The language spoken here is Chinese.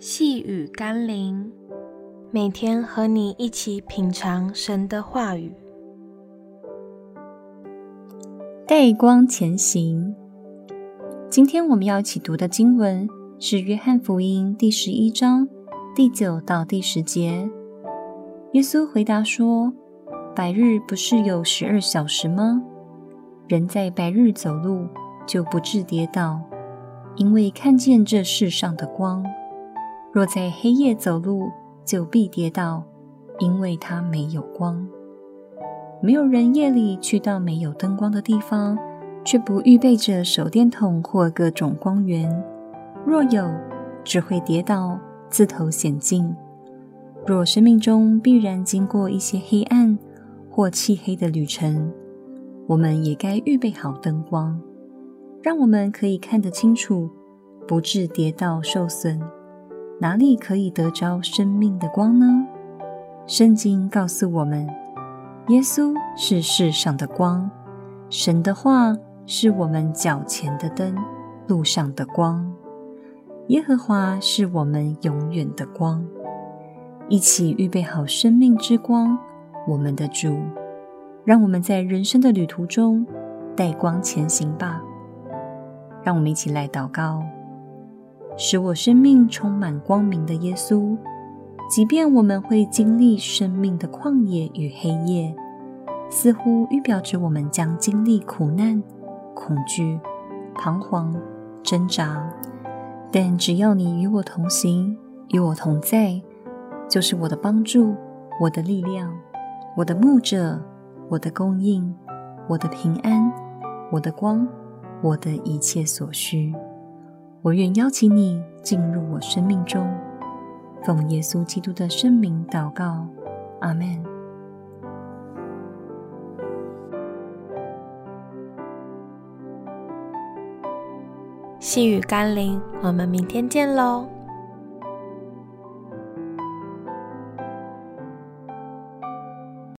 细雨甘霖，每天和你一起品尝神的话语，带光前行。今天我们要一起读的经文是《约翰福音》第十一章第九到第十节。耶稣回答说：“白日不是有十二小时吗？人在白日走路，就不致跌倒，因为看见这世上的光；若在黑夜走路，就必跌倒，因为它没有光。没有人夜里去到没有灯光的地方，却不预备着手电筒或各种光源。若有，只会跌倒，自投险境。若生命中必然经过一些黑暗或漆黑的旅程，我们也该预备好灯光。”让我们可以看得清楚，不致跌倒受损。哪里可以得着生命的光呢？圣经告诉我们，耶稣是世上的光，神的话是我们脚前的灯，路上的光。耶和华是我们永远的光。一起预备好生命之光，我们的主，让我们在人生的旅途中带光前行吧。让我们一起来祷告，使我生命充满光明的耶稣。即便我们会经历生命的旷野与黑夜，似乎预表着我们将经历苦难、恐惧、彷徨、挣扎，但只要你与我同行，与我同在，就是我的帮助、我的力量、我的牧者、我的供应、我的平安、我的光。我的一切所需，我愿邀请你进入我生命中，奉耶稣基督的圣名祷告，阿门。细雨甘霖，我们明天见喽。